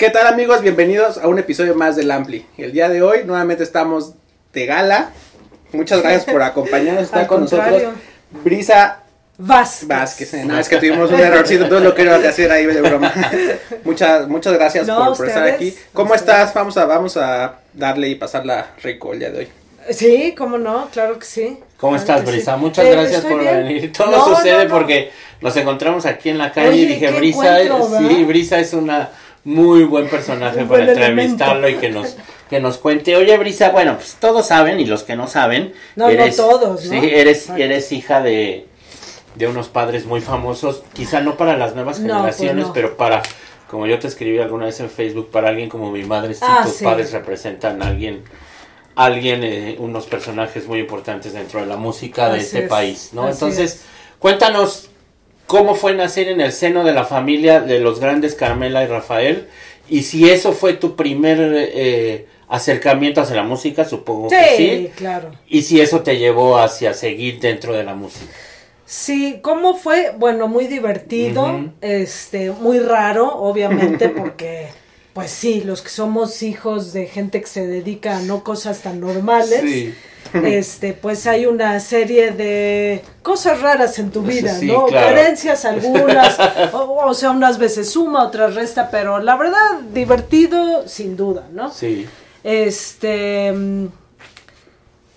¿Qué tal amigos? Bienvenidos a un episodio más del Ampli. El día de hoy nuevamente estamos de gala. Muchas gracias por acompañarnos. Está con contrario. nosotros Brisa Vázquez. Vázquez. No, es que tuvimos un errorcito, entonces lo quiero hacer ahí de broma. Muchas, muchas gracias No, por, por estar aquí. ¿Cómo ustedes. estás? Vamos a, vamos a darle y pasarla rico el día de hoy. Sí, cómo no, claro que sí. ¿Cómo Claro estás, sí. Brisa? Muchas Eh, gracias estoy por bien. venir. Todo No, sucede no, no. porque nos encontramos aquí en la calle Oye, y dije, Brisa, sí. Brisa es una muy buen personaje para buen entrevistarlo y que nos que nos cuente. Oye, Brisa, bueno, pues todos saben y los que no saben, No, no eres todos, ¿no? Sí, eres eres hija de de unos padres muy famosos, quizá no para las nuevas No, pues generaciones, pero para como yo te escribí alguna vez en Facebook, para alguien como mi madre, sí, Ah, tus sí. padres representan a alguien alguien, eh, unos personajes muy importantes dentro de la música de Así este es, país, ¿no? así Entonces, es. cuéntanos cómo fue nacer en el seno de la familia de los grandes Carmela y Rafael y si eso fue tu primer eh, acercamiento hacia la música, supongo Sí, que sí, claro. y si eso te llevó hacia seguir dentro de la música. Sí, ¿cómo fue? Bueno, muy divertido, este, muy raro, obviamente, porque, pues sí, los que somos hijos de gente que se dedica a no cosas tan normales, Sí. este, pues hay una serie de cosas raras en tu vida, Sí, ¿no? claro. Carencias algunas, o, o sea, unas veces suma, otras resta, pero la verdad, divertido, sin duda, ¿no? Sí. Este. mm,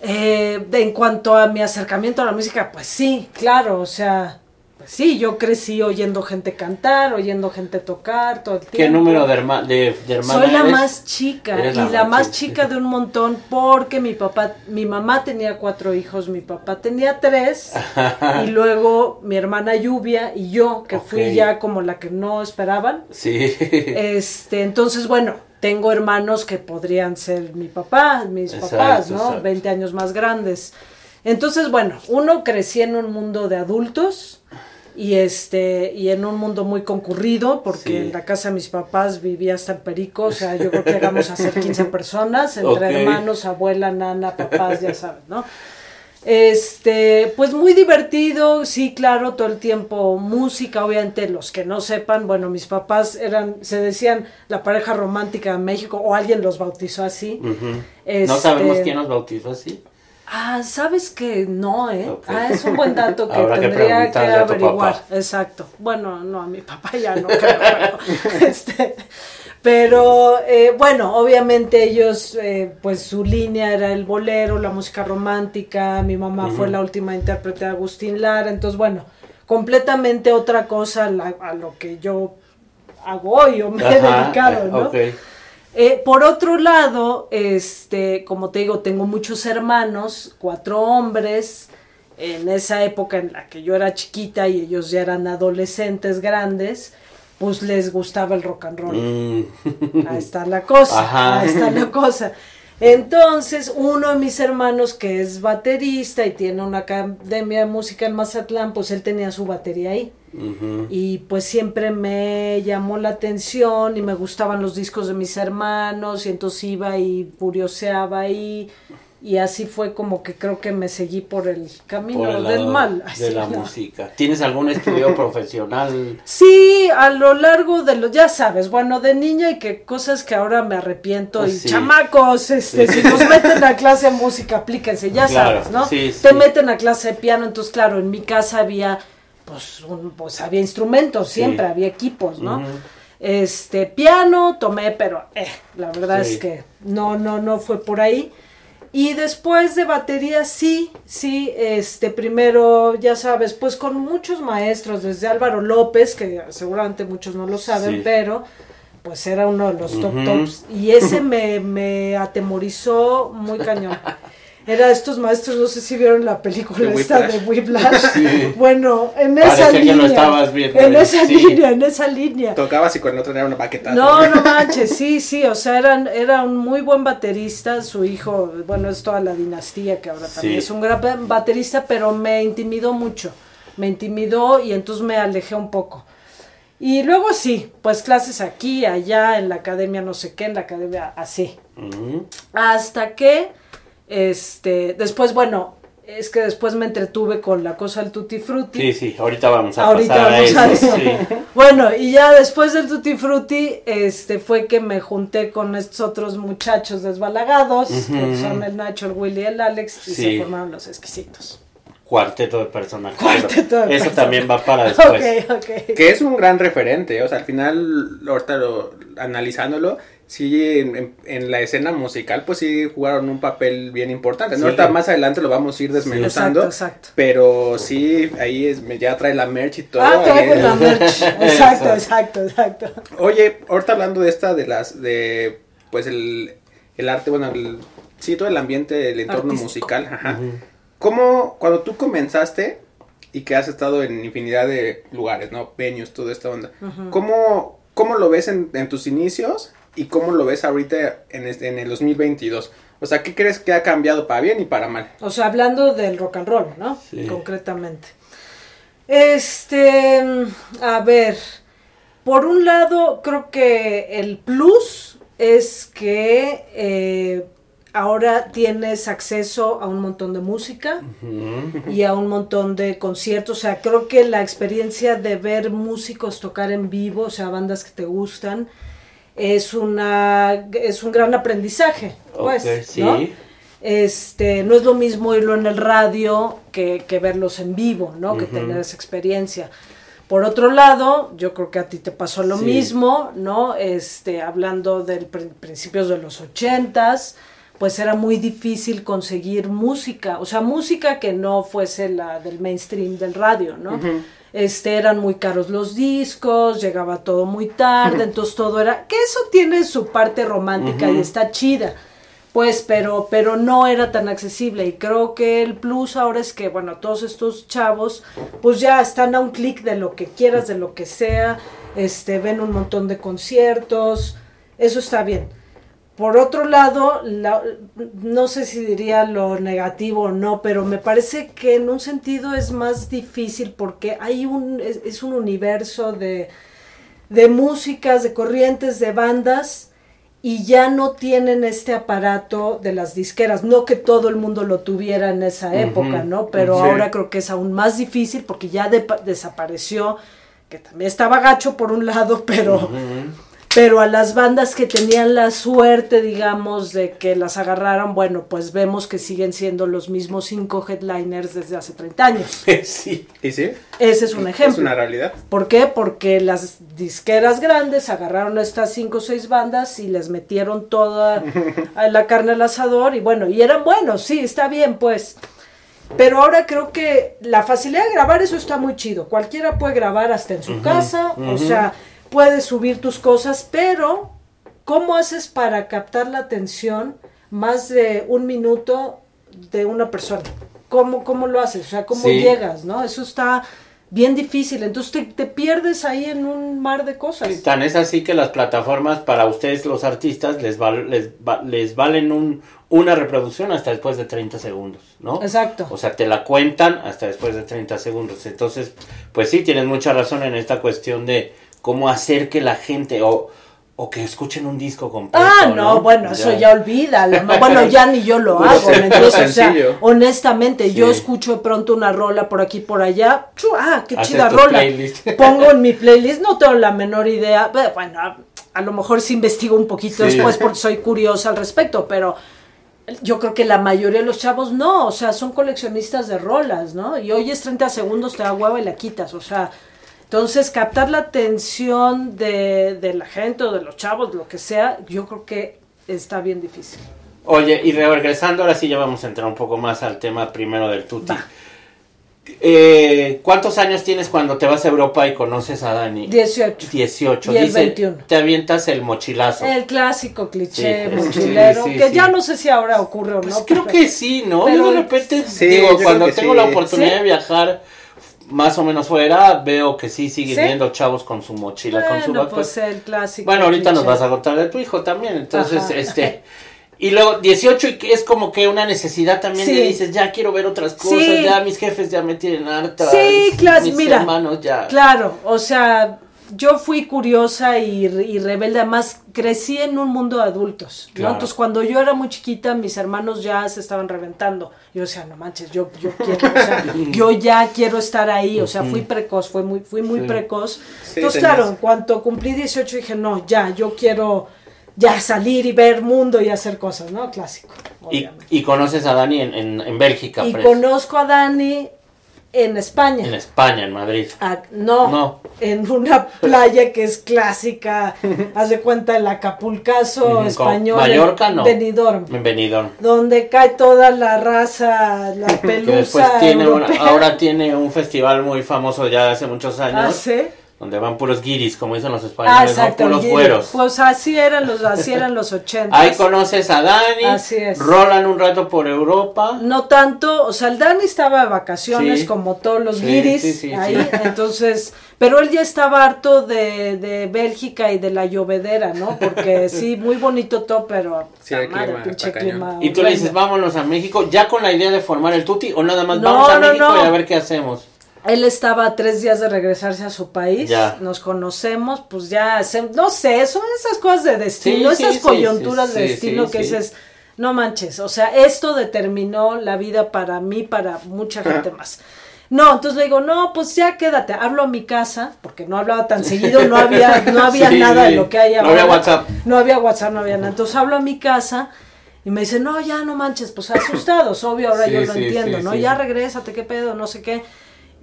eh, en cuanto a mi acercamiento a la música, pues sí, claro, o sea, sí, yo crecí oyendo gente cantar, oyendo gente tocar todo el tiempo. ¿Qué número de, herma de, de hermana Soy la eres? más chica y la la, más chica. chica de un montón porque mi papá, mi mamá tenía cuatro hijos, mi papá tenía tres y luego mi hermana Lluvia y yo que fui ya como la que no esperaban. Sí. Este, entonces, bueno, tengo hermanos que podrían ser mi papá, mis Exacto, papás, ¿no? exacto. 20 años más grandes. Entonces, bueno, uno crecí en un mundo de adultos y este y en un mundo muy concurrido porque Sí. en la casa de mis papás vivía hasta el perico, o sea, yo creo que llegamos a ser 15 personas, entre hermanos, abuela, nana, papás, ya sabes, ¿no? Este, pues muy divertido, sí, claro, todo el tiempo música, obviamente los que no sepan, bueno, mis papás eran, se decían la pareja romántica de México, o alguien los bautizó así. No Este- sabemos quién nos bautizó así. Ah, sabes que no, ¿eh? Ah, es un buen dato que tendría que, averiguar. Exacto. Bueno, no, a mi papá ya no creo. pero, este, pero eh, bueno, obviamente ellos, eh, pues su línea era el bolero, la música romántica. Mi mamá fue la última intérprete de Agustín Lara. Entonces, bueno, completamente otra cosa a, la- a lo que yo hago hoy o me he Ajá, dedicado, eh, ¿no? ok. Eh, por otro lado, este, como te digo, tengo muchos hermanos, cuatro hombres. En esa época en la que yo era chiquita y ellos ya eran adolescentes grandes, pues les gustaba el rock and roll. Mm. Ahí está la cosa. Ajá. Ahí está la cosa. Entonces, uno de mis hermanos que es baterista y tiene una academia de música en Mazatlán, pues él tenía su batería ahí. Y pues siempre me llamó la atención y me gustaban los discos de mis hermanos y entonces iba y curioseaba ahí y así fue como que creo que me seguí por el camino Por el del mal. De la ¿no? música. ¿Tienes algún estudio profesional? Sí, a lo largo de los, ya sabes, bueno, de niña y que cosas que ahora me arrepiento y Sí. chamacos, este, si nos meten a clase de música, aplíquense, ya Claro, sabes, ¿no? sí, Te meten a clase de piano, entonces claro, en mi casa había, pues, un- pues había instrumentos, Sí. siempre había equipos, ¿no? Este, piano tomé, pero eh, la verdad Sí. es que no, no, no fue por ahí. Y después de batería, sí, sí, este, primero, ya sabes, pues con muchos maestros, desde Álvaro López, que seguramente muchos no lo saben, Sí. pero pues era uno de los top tops. Y ese me, me atemorizó muy cañón. Era estos maestros, no sé si vieron la película De esta Whiplash. de Whiplash. Sí. Bueno, en esa línea. lo estabas viendo, En esa sí. línea, en esa línea. Tocabas y con el otro era una baqueta. No, no manches, sí, sí, o sea, eran, era un muy buen baterista, su hijo, bueno, es toda la dinastía que ahora también Sí. es un gran ba- baterista, pero me intimidó mucho, me intimidó y entonces me alejé un poco. Y luego sí, pues clases aquí, allá, en la academia no sé qué, en la academia así. Hasta que, este, después, bueno, es que después me entretuve con la cosa del Tutti Frutti. Sí, sí, ahorita vamos a Ahorita pasar vamos a a eso. sí. Bueno, y ya después del Tutti Frutti, este, fue que me junté con estos otros muchachos desbalagados, que son el Nacho, el Willy y el Alex, y Sí. se formaron los exquisitos. Cuarteto de personajes. Cuarteto de Eso personajes. también va para después. Ok, ok. Que es un gran referente, o sea, al final, ahorita lo, analizándolo, sí, en, en- la escena musical, pues sí jugaron un papel bien importante. ¿no? Sí. Ahorita más adelante lo vamos a ir desmenuzando, Exacto, exacto. pero sí, ahí es, me- ya trae la merch y todo. Ah, traigo ahí- la merch. Exacto, exacto, exacto. Oye, ahorita hablando de esta, de las, de, pues el, el arte, bueno, el, sí, todo el ambiente, el entorno Artístico. musical, ajá. ¿Cómo, cuando tú comenzaste y que has estado en infinidad de lugares, ¿no? Venues, toda esta onda. ¿cómo, cómo lo ves en, en tus inicios y cómo lo ves ahorita en, este, en el 2022? O sea, ¿qué crees que ha cambiado para bien y para mal? O sea, hablando del rock and roll, ¿no? Sí. Concretamente. Este, a ver, por un lado, creo que el plus es que eh, ahora tienes acceso a un montón de música y a un montón de conciertos. O sea, creo que la experiencia de ver músicos tocar en vivo, o sea, bandas que te gustan, es una es un gran aprendizaje, pues, Ok, sí. ¿no? Este, no es lo mismo oírlo en el radio que, que verlos en vivo, ¿no? Que tener esa experiencia. Por otro lado, yo creo que a ti te pasó lo Sí. mismo, ¿no? Este, hablando del pr- principios de los ochentas, pues era muy difícil conseguir música, o sea, música que no fuese la del mainstream del radio, ¿no? Ujú. Este, eran muy caros los discos, llegaba todo muy tarde, entonces todo era, que eso tiene su parte romántica y está chida, pues, pero, pero no era tan accesible y creo que el plus ahora es que, bueno, todos estos chavos, pues ya están a un clic de lo que quieras, de lo que sea, este, ven un montón de conciertos, eso está bien. Por otro lado, la- no sé si diría lo negativo o no, pero me parece que en un sentido es más difícil porque hay un, es, es un universo de, de músicas, de corrientes, de bandas y ya no tienen este aparato de las disqueras. No que todo el mundo lo tuviera en esa época, ¿no? Pero sí. ahora creo que es aún más difícil porque ya de- desapareció, que también estaba gacho por un lado, pero. Pero a las bandas que tenían la suerte, digamos, de que las agarraran, bueno, pues vemos que siguen siendo los mismos cinco headliners desde hace 30 años. sí. ¿Y sí? Ese es un Es ejemplo. una realidad. ¿Por qué? Porque las disqueras grandes agarraron a estas cinco o seis bandas y les metieron toda la carne al asador y bueno, y eran buenos, sí, está bien, pues. Pero ahora creo que la facilidad de grabar, eso está muy chido. Cualquiera puede grabar hasta en su casa, o sea, puedes subir tus cosas, pero ¿cómo haces para captar la atención más de un minuto de una persona? ¿Cómo, cómo lo haces? O sea, ¿cómo Sí. llegas? ¿no? Eso está bien difícil. Entonces te, te pierdes ahí en un mar de cosas. Tan es así que las plataformas para ustedes los artistas les, val- les, va- les valen un, una reproducción hasta después de 30 segundos, ¿no? Exacto. O sea, te la cuentan hasta después de 30 segundos. Entonces, pues sí, tienes mucha razón en esta cuestión de cómo hacer que la gente o, o que escuchen un disco completo. Ah, no, bueno, eso ya olvídalo. ¿no? Bueno, ya ni yo lo hago. ¿me entiendes? O sea, honestamente, yo escucho de pronto una rola por aquí por allá. Ah, qué Haces chida rola. playlist. Pongo en mi playlist, no tengo la menor idea. Bueno, a, a lo mejor sí investigo un poquito Sí. después porque soy curiosa al respecto, pero yo creo que la mayoría de los chavos no, o sea, son coleccionistas de rolas, ¿no? Y oyes 30 segundos, te da hueva y la quitas, o sea, entonces captar la atención de, de la gente o de los chavos, lo que sea, yo creo que está bien difícil. Oye, y regresando, ahora sí ya vamos a entrar un poco más al tema primero del Tuti. Eh, ¿Cuántos años tienes cuando te vas a Europa y conoces a Dani? 18. 18. Y el Dice, 21. Te avientas el mochilazo. El clásico cliché Sí, mochilero, sí, sí, que sí. ya no sé si ahora ocurre o Pues no. creo pero- que sí, ¿no? pero- yo de repente Sí, digo, cuando tengo sí. la oportunidad Sí. de viajar más o menos fuera, veo que sí siguen Sí. viendo chavos con su mochila, con su backpack. pues el clásico. Bueno, ahorita nos vas a contar de tu hijo también, entonces, Ajá. este... Y luego 18 y que es como que una necesidad también Sí. de dices, ya quiero ver otras cosas, Sí. ya mis jefes ya me tienen harta. Sí, claro, mis mira, hermanos ya. Claro, o sea, yo fui curiosa y, y rebelde, además crecí en un mundo de adultos, ¿no? Claro. Entonces cuando yo era muy chiquita, mis hermanos ya se estaban reventando. Yo decía, no manches, yo, yo quiero, o sea, yo ya quiero estar ahí, o sea, fui precoz, fui muy, fui muy Sí. precoz. Sí, Entonces, tenías- claro, en cuanto cumplí 18 dije, no, ya, yo quiero ya salir y ver mundo y hacer cosas, ¿no? Clásico. Y, y conoces a Dani en, en, en Bélgica, Y pues, conozco a Dani en España. en España, en Madrid. Ah, no, No. en una playa que es clásica, haz de cuenta el Acapulcazo español, Mallorca, en no. Benidorm, En Benidorm. donde cae toda la raza, la Que pelusa después tiene una- ahora tiene un festival muy famoso ya hace muchos Ah, años, ¿sí? Donde van puros guiris, como dicen los Ah, españoles, ¿no? exacto. puros güeros. Pues así eran los, así eran los ochentas. Ahí conoces a Dani, Así es. rolan un rato por Europa. No tanto, o sea, el Dani estaba de vacaciones Sí. como todos los Sí, guiris sí, sí, ahí, sí. entonces, pero él ya estaba harto de, de Bélgica y de la llovedera, ¿no? Porque sí, muy bonito todo, pero Sí, el madre, clima pinche clima Y tú le dices, vámonos a México, ya con la idea de formar el Tuti, o nada más No, vamos a no, México no. y a ver qué hacemos. Él estaba a tres días de regresarse a su país, Ya. nos conocemos, pues ya, se- no sé, son esas cosas de destino, Sí, esas sí, coyunturas sí, de destino que dices, no manches, o sea, esto determinó la vida para mí, para mucha gente más. No, entonces le digo, no, pues ya quédate, hablo a mi casa, porque no hablaba tan seguido, no había, no había nada de lo que hay No ahora. había WhatsApp. No había WhatsApp, no había nada. Entonces hablo a mi casa y me dice, no, ya no manches, pues asustados, obvio, ahora yo lo entiendo, ¿no? Ya regrésate, qué pedo, no sé qué.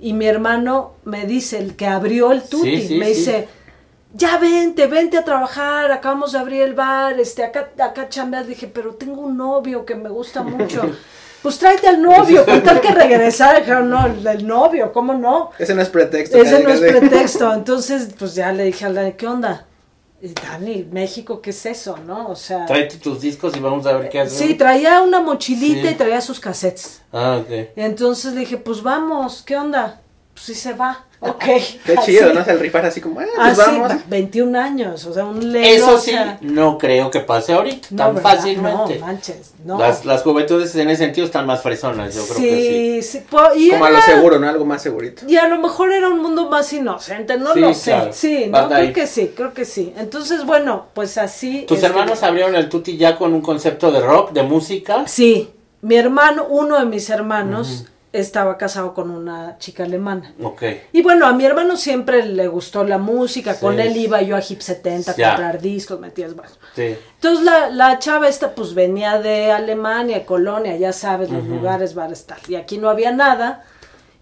Y mi hermano me dice, el que abrió el tuti, Sí, sí, me sí. dice, ya vente, vente a trabajar, acabamos de abrir el bar, este, acá, acá chambeas. Dije, pero tengo un novio que me gusta mucho. Pues tráete al novio, con tal que regresar, dijeron, no, el, el novio, ¿cómo no? Ese no es pretexto. Ese no es pretexto. Entonces, pues ya le dije a Dani, ¿qué onda? Dani, México, ¿qué es eso, no? O sea, Tráete tus discos y vamos a ver qué hacemos. sí, traía una mochilita Sí. y traía sus cassettes. Ah, ok. Entonces le dije, pues vamos, ¿qué onda? Pues sí se va. Ok. Qué así. chido, ¿no? El rifar así como, ah, pues Así, vamos. 21 años, o sea, un lelo, Eso o sí, sea, no creo que pase ahorita no, tan ¿verdad? fácilmente. No, manches, no. Las, las juventudes en ese sentido están más fresonas, yo creo que sí. sí, sí, po- y Como a lo seguro, ¿no? Algo más segurito. Y a lo mejor era un mundo más inocente, no Sí, lo sé. claro. Sí, no, ahí. creo que sí, creo que sí. Entonces, bueno, pues así. ¿Tus hermanos abrieron el Tuti ya con un concepto de rock, de música? Sí, mi hermano, uno de mis hermanos, estaba casado con una chica alemana. Ok. Y bueno, a mi hermano siempre le gustó la música, con él iba yo a Hip 70 a Ya. comprar discos, metías bueno. Sí. Entonces la, la chava esta pues venía de Alemania, Colonia, ya sabes, los lugares, bares, tal. Y aquí no había nada.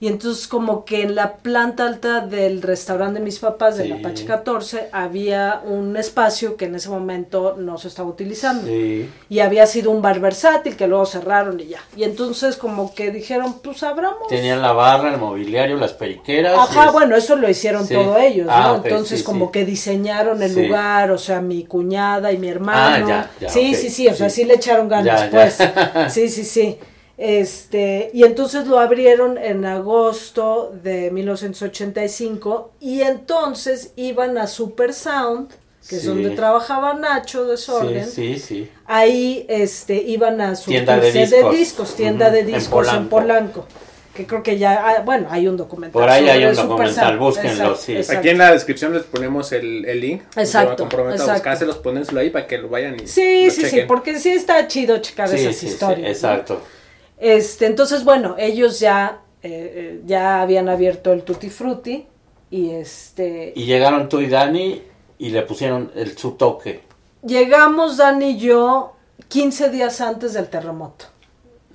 Y entonces como que en la planta alta del restaurante de mis papás, del Sí. Apache 14, había un espacio que en ese momento no se estaba utilizando. Sí. Y había sido un bar versátil que luego cerraron y ya. Y entonces como que dijeron, pues abramos. Tenían la barra, el mobiliario, las periqueras. Ajá, bueno, eso lo hicieron Sí. todos ellos, ¿no? Ah, Entonces como que diseñaron el lugar, o sea, mi cuñada y mi hermano. Ah, ya, ya, sí, sí, sí, o sea, sí. le echaron ganas, ya. pues. Sí, sí, sí. Este, y entonces lo abrieron en agosto de 1985 y entonces iban a Super Sound, que es Sí. donde trabajaba Nacho de Sorgen. Sí, sí, sí. Ahí este iban a su Tienda de discos. tienda de discos en Polanco. Polanco. Que creo que ya, ah, bueno, hay un documental. Por ahí hay un Super documental, Sound. búsquenlo, Exacto, sí. exacto. Aquí en la descripción les ponemos el, el link. Exacto, comprometo a exacto. buscárselos, ahí para que lo vayan y Sí, lo sí, sí, chequen. porque sí está chido checar Sí, esas sí, sí, historias. ¿no? Este, entonces, bueno, ellos ya, eh, eh, ya habían abierto el Tutti Frutti y este, Y llegaron tú y Dani y le pusieron el, su toque. llegamos Dani y yo 15 días antes del terremoto,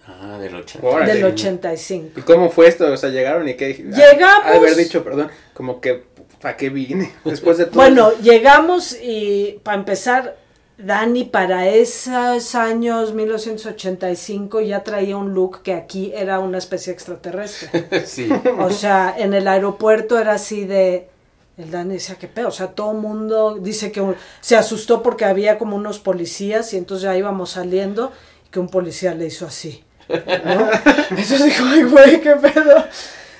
Ah, del 80. Órale. del 85. ¿Y cómo fue esto? O sea, llegaron y qué dije. Llegamos- Ah, haber dicho, perdón, como que, ¿para qué vine? Después de todo. Bueno, llegamos y para empezar, Dani para esos años 1985 ya traía un look que aquí era una especie extraterrestre. sí. O sea, en el aeropuerto era así de... El Dani decía, qué pedo, o sea, todo el mundo dice que un- se asustó porque había como unos policías y entonces ya íbamos saliendo y que un policía le hizo así. ¿no? Entonces dijo, ay, güey, qué pedo.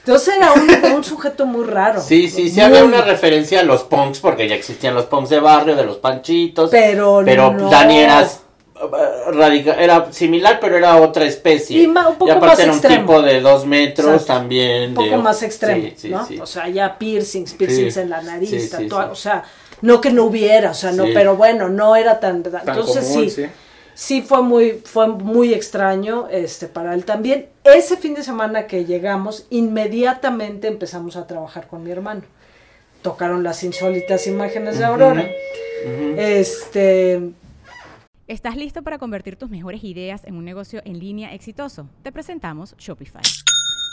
Entonces era un, un sujeto muy raro. Sí, sí, sí Muy- había una referencia a los punks, porque ya existían los punks de barrio, de los panchitos. Pero Pero no. Dani eras eh, era similar, pero era otra especie. Y ma- un poco aparte más era un extremo. tipo de dos metros Exacto. también. un poco de- más extremo, sí, sí, ¿no? sí. O sea, ya piercings, piercings Sí. en la nariz, Sí, sí, tatua- sí. o sea, no que no hubiera, o sea, no, Sí. pero bueno, no era tan, entonces común, sí, sí. fue muy, fue muy extraño, este, para él también. Ese fin de semana que llegamos, inmediatamente empezamos a trabajar con mi hermano. Tocaron las insólitas imágenes de Aurora. Este, ¿Estás listo para convertir tus mejores ideas en un negocio en línea exitoso? Te presentamos Shopify.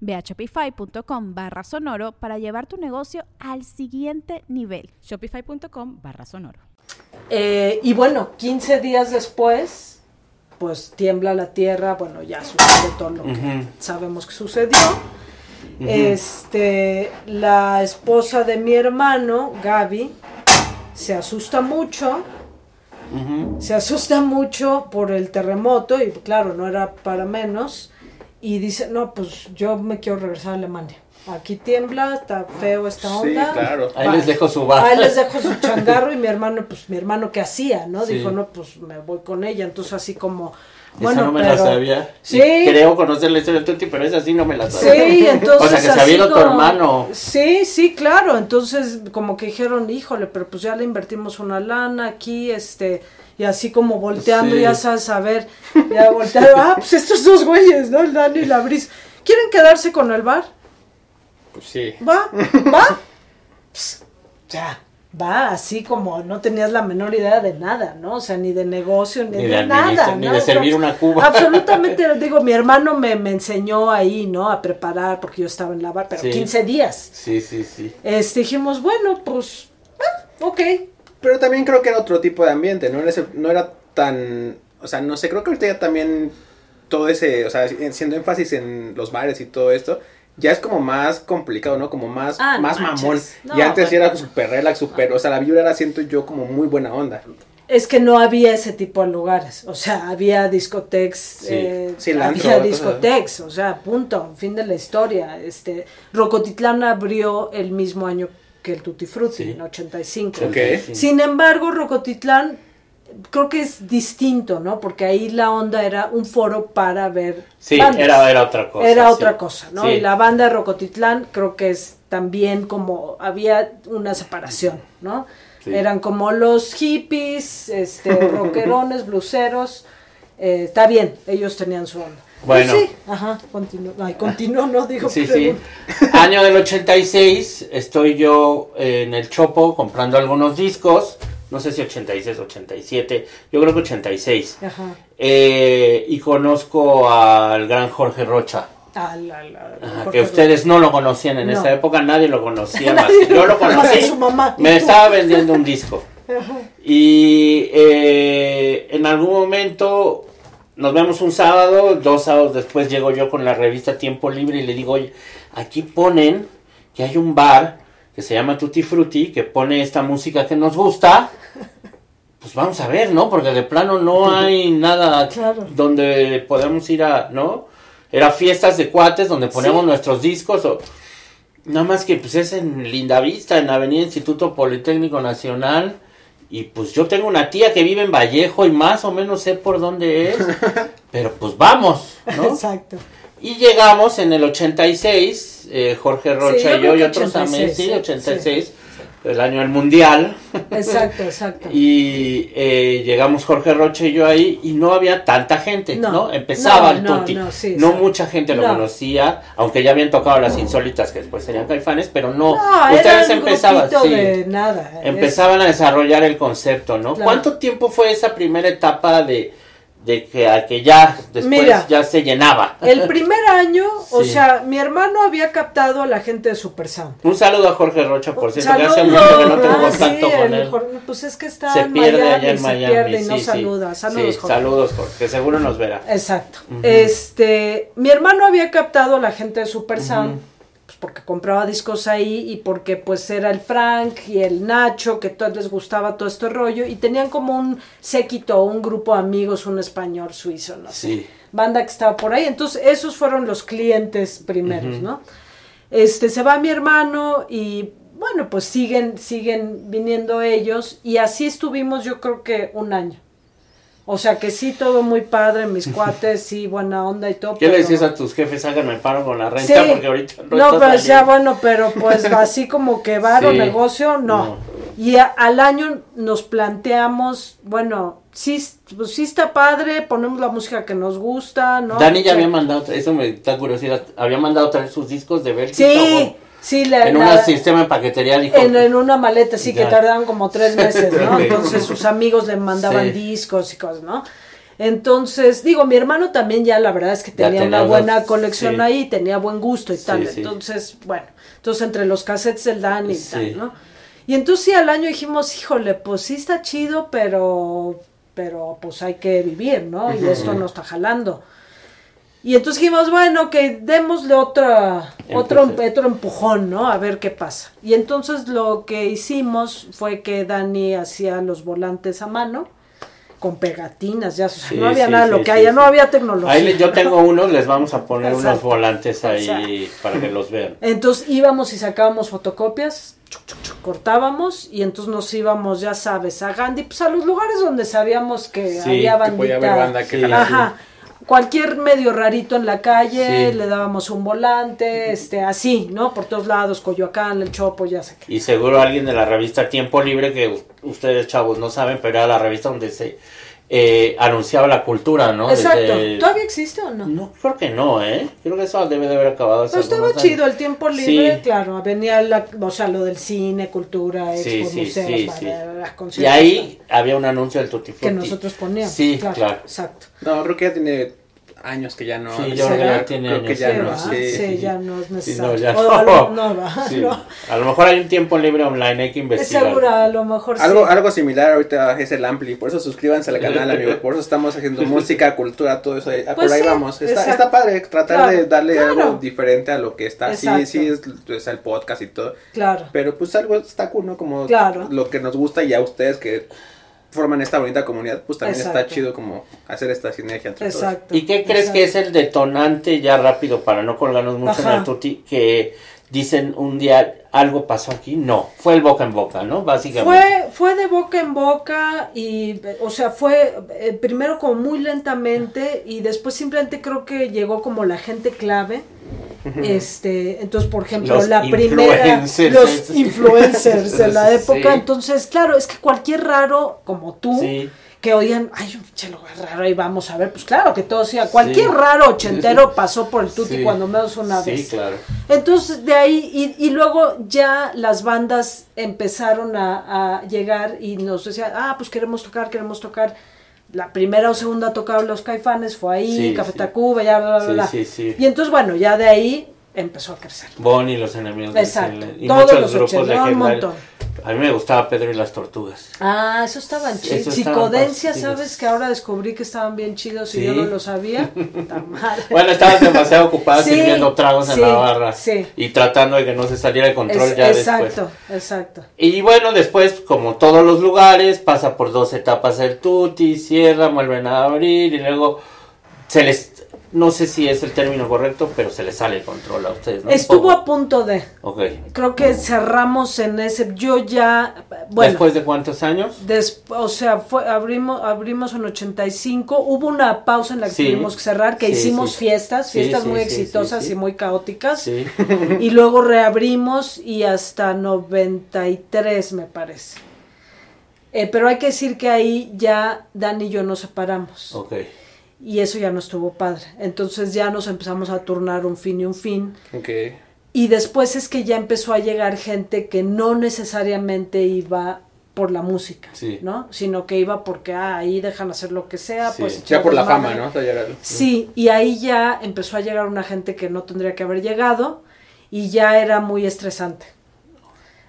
Ve a shopify.com barra sonoro para llevar tu negocio al siguiente nivel. Shopify.com barra sonoro. Eh, y bueno, 15 días después, pues tiembla la tierra, bueno, ya sucede todo lo que sabemos que sucedió. Este, la esposa de mi hermano, Gaby, se asusta mucho, se asusta mucho por el terremoto y claro, no era para menos. Y dice, no, pues yo me quiero regresar a Alemania. Aquí tiembla, está feo esta Sí, onda. claro. Ahí les dejo su bar. Ahí les dejo su changarro y mi hermano, pues mi hermano qué hacía, ¿no? Sí. Dijo, no, pues me voy con ella. Entonces así como, Esa bueno, no me pero... la sabía. Sí. Y Creo conocer la historia de Tuti, pero esa sí no me la sabía. Sí, entonces O sea, que ido tu hermano. Sí, sí, claro. Entonces como que dijeron, híjole, pero pues ya le invertimos una lana aquí, este... Y así como volteando, Sí. ya sabes, a ver, ya voltearon, ah, pues estos dos güeyes, ¿no? El Dani y la Bris. ¿Quieren quedarse con el bar? Pues sí. ¿Va? ¿Va? Ya, va, así como no tenías la menor idea de nada, ¿no? O sea, ni de negocio, ni, Ni de, de nada. ni ¿no? de servir una cuba. Absolutamente, digo, mi hermano me, me enseñó ahí, ¿no? A preparar, porque yo estaba en la bar, pero Sí. 15 días. Sí, sí, sí. Este, dijimos, bueno, pues, ah, ok. Pero también creo que era otro tipo de ambiente, ¿no? No era tan... O sea, no sé, creo que ahorita ya también todo ese... O sea, siendo énfasis en los bares y todo esto, ya es como más complicado, ¿no? Como más, Ah, más manches. mamón. No, y antes bueno. era súper relax, súper... O sea, la vibra era, siento yo, como muy buena onda. Es que no había ese tipo de lugares, o sea, había discotex, Sí. eh, Cilantro, había discotex, o sea, punto, fin de la historia. Este, Rocotitlán abrió el mismo año que el Tutti Frutti, Sí. en 85. Ok. Sí. Sin embargo, Rocotitlán creo que es distinto, ¿no? Porque ahí la onda era un foro para ver Sí, bandas. era, era otra cosa. Era sí. otra cosa, ¿no? Sí. Y la banda de Rocotitlán creo que es también como había una separación, ¿no? Sí. Eran como los hippies, este, rockerones, bluseros. eh, está bien, ellos tenían su onda. Bueno. Pues sí, ajá, continuó. Ay, continuó, no digo. Sí, sí. Año del 86, estoy yo en el Chopo comprando algunos discos. No sé si 86, 87. Yo creo que 86. Ajá. Eh, y conozco al gran Jorge Rocha. Ajá, que ustedes no lo conocían en No. esa época, nadie lo conocía más. Yo lo conocí. su mamá Me estaba vendiendo un disco. Ajá. Y eh, en algún momento nos vemos un sábado, dos sábados después llego yo con la revista Tiempo Libre y le digo, oye, aquí ponen que hay un bar que se llama Tutti Frutti, que pone esta música que nos gusta. Pues vamos a ver, ¿no? Porque de plano no hay nada Claro. donde podamos ir a, ¿no? Era fiestas de cuates donde poníamos Sí. nuestros discos o... Nada más que pues es en Lindavista, en Avenida Instituto Politécnico Nacional. Y pues yo tengo una tía que vive en Vallejo y más o menos sé por dónde es. pero pues vamos, ¿no? Exacto. Y llegamos en el 86, eh, Jorge Rocha Sí, yo y yo y otros 86, amigos, sí, sí, 86. El año del mundial. Exacto, exacto. Y eh, llegamos Jorge Roche y yo ahí y no había tanta gente, ¿no? No, Empezaba no, el Tuti. no, sí, no sí. mucha gente lo No. conocía, aunque ya habían tocado las insólitas que después serían caifanes, pero no. Ustedes empezaban, sí, de nada. empezaban a desarrollar el concepto, ¿no? Claro. ¿Cuánto tiempo fue esa primera etapa de, de que a que ya después Mira. ya se llenaba? El primer año, o sea, mi hermano había captado a la gente de Super Sound. Un saludo a Jorge Rocha, por cierto, que hace mucho que no tengo ah, contacto sí, con él. Pues es que está Se en pierde Miami, allá en se Miami. pierde y no sí, sí. saluda. Saludos, Sí, Jorge. saludos, Jorge, que seguro nos verá. Exacto. Este, mi hermano había captado a la gente de Super Sound, porque compraba discos ahí y porque pues era el Frank y el Nacho, que todos les gustaba todo este rollo, y tenían como un séquito, un grupo de amigos, un español suizo, no sé. Sí. Banda que estaba por ahí. Entonces, esos fueron los clientes primeros, ¿no? Este, se va mi hermano y bueno, pues siguen, siguen viniendo ellos y así estuvimos yo creo que un año. O sea que sí, todo muy padre, mis cuates, sí, buena onda y todo. ¿Qué le decías a tus jefes? Háganme paro con la renta Sí. porque ahorita no, no, pero decía, bueno, pero pues así como que varo, Sí. negocio, no. No. Y a- al año nos planteamos, bueno, sí, pues sí está padre, ponemos la música que nos gusta, ¿no? Dani ya había mandado, eso me da curiosidad, había mandado traer sus discos de Bélgica Sí, sí, la, o en un sistema de paquetería dijo, en, en una maleta, sí, que Ya. tardaron como tres meses, ¿no? Entonces sus amigos le mandaban Sí. discos y cosas, ¿no? Entonces, digo, mi hermano también ya la verdad es que tenía tenía una buena colección sí. ahí, tenía buen gusto y Sí, tal. sí. Entonces, bueno, entonces entre los cassettes del Dani y Sí. tal, ¿no? Y entonces sí, al año dijimos, híjole, pues sí está chido, pero, pero pues hay que vivir, ¿no? Y esto no está jalando. Y entonces dijimos, bueno, que démosle otra, otro, otro empujón, ¿no? A ver qué pasa. Y entonces lo que hicimos fue que Dani hacía los volantes a mano, con pegatinas, ya, o sea, Sí, no había sí, nada, sí, lo que sí, haya, sí. no había tecnología. ahí yo tengo unos, les vamos a poner unos volantes ahí Exacto. para que los vean. Entonces íbamos y sacábamos fotocopias, chuc, chuc, chuc, cortábamos y entonces nos íbamos, ya sabes, a Gandhi, pues a los lugares donde sabíamos que Sí, había que bandita. podía haber banda que Sí. jalara. Ajá. Cualquier medio rarito en la calle, Sí. le dábamos un volante, este, así, ¿no? Por todos lados, Coyoacán, el Chopo, ya sé qué. Y seguro alguien de la revista Tiempo Libre, que ustedes chavos no saben, pero era la revista donde se eh, anunciaba la cultura, ¿no? Exacto. Desde- ¿Todavía existe o no? No, creo que no, ¿eh? Creo que eso debe de haber acabado. hace Pero estaba chido años. el tiempo libre, Sí. claro, venía la, o sea, lo del cine, cultura, Sí, expo, sí, museos, bla, bla, Y ahí había un anuncio del Tutti que nosotros poníamos. Sí, claro. Exacto. No, creo que ya tiene años que ya no. Sí, yo que ya tiene creo que años, ya sí, no, sí. Sí, ya no es Sí, necesario. no, ya O no. lo- no, va, Sí. no. A lo mejor hay un tiempo libre online, hay que Es investigar. seguro, a lo mejor Algo, sí. algo similar ahorita es el Ampli, por eso suscríbanse al canal, amigos. Por eso estamos haciendo música, cultura, todo eso. ah, Pues por ahí sí, vamos. Está, está padre tratar Claro, de darle claro. algo diferente a lo que está. Exacto. Sí, sí, es, es el podcast y todo. Claro. Pero pues algo está cool, ¿no? Como Claro. lo que nos gusta y a ustedes que forman esta bonita comunidad, pues también está chido como hacer esta sinergia entre todos. Exacto. ¿Y qué crees que es el detonante, ya rápido, para no colgarnos mucho Ajá. en el tutti, que dicen un día algo pasó aquí? No, fue el boca en boca, ¿no? Básicamente. Fue, fue de boca en boca y, o sea, fue eh, primero como muy lentamente y después simplemente creo que llegó como la gente clave. Este, entonces, por ejemplo, Los la primera, los influencers de la época, Sí. entonces, claro, es que cualquier raro como tú, Sí. Que oían, ay, un pinche lugar raro, ahí vamos a ver, pues claro que todo sea, cualquier Sí. raro ochentero pasó por el tuti Sí. cuando menos una Sí, vez. claro. Entonces de ahí, y, y luego ya las bandas empezaron a, a llegar y nos decían, ah, pues queremos tocar, queremos tocar. La primera o segunda tocaron los caifanes, fue ahí, Sí, Café sí. Tacuba, ya bla, bla, Sí, bla. sí, sí. Y entonces, bueno, ya de ahí empezó a crecer. Bonnie y los enemigos Exacto. Y Todos muchos los grupos un montón. A mí me gustaba Pedro y las tortugas. Ah, eso estaban chidos. Eso Psicodencia. ¿sabes? Que ahora descubrí que estaban bien chidos y Sí. yo no lo sabía. Bueno, estabas demasiado ocupada Sí, sirviendo tragos en la barra sí. y tratando de que no se saliera de control Es- ya exacto, después. exacto. Y bueno, después, como todos los lugares, pasa por dos etapas el tutti, cierra, vuelven a abrir y luego se les no sé si es el término correcto, pero se le sale el control a ustedes, ¿no? Estuvo a punto de. Ok. Creo que cerramos en ese. Yo ya. Bueno. ¿Después de cuántos años? Des- o sea, fue, abrimos, abrimos en 85, hubo una pausa en la que Sí. tuvimos que cerrar, que Sí, hicimos sí. fiestas, fiestas muy exitosas y muy caóticas, Sí. y luego reabrimos y hasta 93 me parece. Eh, pero hay que decir que ahí ya Dan y yo nos separamos Ok. Y eso ya no estuvo padre. Entonces ya nos empezamos a turnar un fin y un fin. Y después es que ya empezó a llegar gente que no necesariamente iba por la música, Sí. ¿no? Sino que iba porque ah, ahí dejan hacer lo que sea, Sí. pues Ya por la fama. ¿no? Sea, Sí, y ahí ya empezó a llegar una gente que no tendría que haber llegado y ya era muy estresante.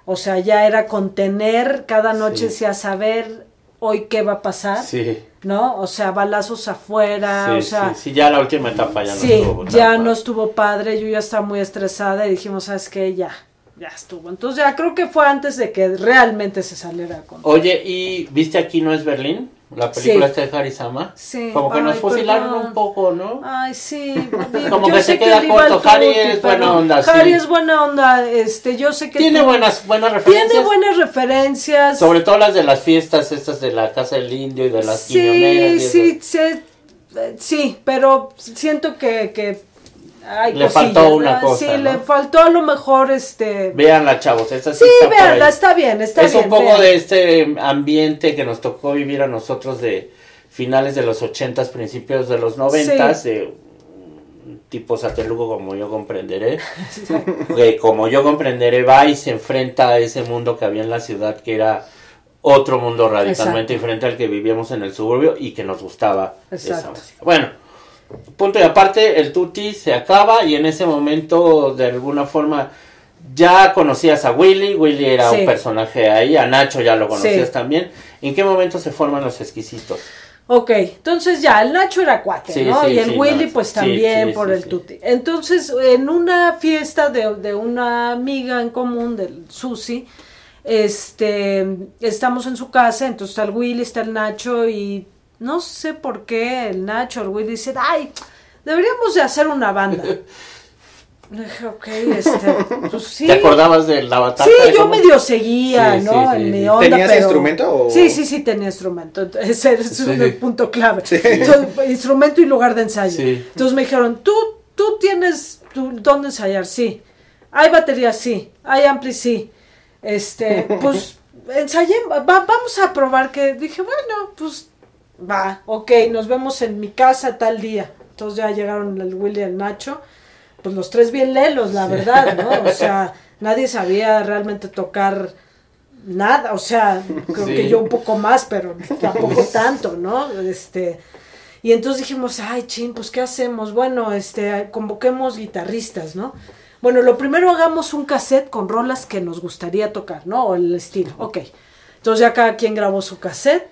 O sea, ya era contener cada noche, Sí. sí. a saber hoy qué va a pasar, Sí. ¿no? O sea, balazos afuera, Sí, o sea, sí, sí, ya la última etapa ya no estuvo ya no estuvo padre, yo ya estaba muy estresada y dijimos, ¿sabes qué? Ya, ya estuvo. Entonces ya creo que fue antes de que realmente se saliera con... Oye, ¿y viste aquí no es Berlín? La película Sí. esta de Harisama. Sí. Como que nos fusilaron perdón. un poco, ¿no? Ay, sí. Como yo que sé se queda al corto. Harry es buena onda, sí. Harry es buena onda, este, yo sé que... Tiene tú- buenas, buenas referencias. Tiene buenas referencias. Sobre todo las de las fiestas estas de la Casa del Indio y de las y Sí, sí, sí, eh, sí, pero siento que... que Le faltó una cosa, Sí, ¿no? le faltó a lo mejor, este... Véanla, chavos. Esa sí, Sí, está bien, está es bien. un poco de este ambiente que nos tocó vivir a nosotros de finales de los ochentas, principios de los noventas, de un tipo satelugo como yo comprenderé, que como yo comprenderé va y se enfrenta a ese mundo que había en la ciudad que era otro mundo radicalmente Exacto. diferente al que vivíamos en el suburbio y que nos gustaba esa música. Bueno, punto y aparte, el tutti se acaba y en ese momento de alguna forma ya conocías a Willy, Willy era Sí. un personaje ahí, a Nacho ya lo conocías Sí. también. ¿En qué momento se forman los exquisitos? Ok, entonces ya, el Nacho era cuate, Sí, ¿no? y el Willy no, pues también por el tutti. Entonces, en una fiesta de, de una amiga en común, del Susi, este, estamos en su casa, entonces está el Willy, está el Nacho y no sé por qué el Nacho, el Willy dice, ay, deberíamos de hacer una banda. Le dije, ok, este, pues sí. ¿Te acordabas de la batalla? Sí, yo ¿Cómo? medio seguía, Sí, ¿no? sí, sí, en sí. mi onda, ¿Tenías pero- instrumento o- Sí, sí, sí, tenía instrumento. Entonces, Ese es Sí. un punto clave. Entonces, instrumento y lugar de ensayo. Sí. Entonces me dijeron, ¿tú, tú tienes tú, dónde ensayar? Sí. ¿Hay batería? Sí. ¿Hay ampli? Sí. Este, pues, ensayé, va- vamos a probar que... Dije, bueno, pues, va, ok, nos vemos en mi casa tal día. Entonces ya llegaron el Willy y el Nacho pues los tres bien lelos, la verdad, ¿no? O sea, nadie sabía realmente tocar nada, o sea, creo Sí. que yo un poco más, pero tampoco tanto, ¿no? Este, y entonces dijimos, ay, chin, pues ¿qué hacemos? Bueno, este, convoquemos guitarristas, ¿no? Bueno, lo primero hagamos un cassette con rolas que nos gustaría tocar, ¿no? O el estilo, ok. Entonces ya cada quien grabó su cassette.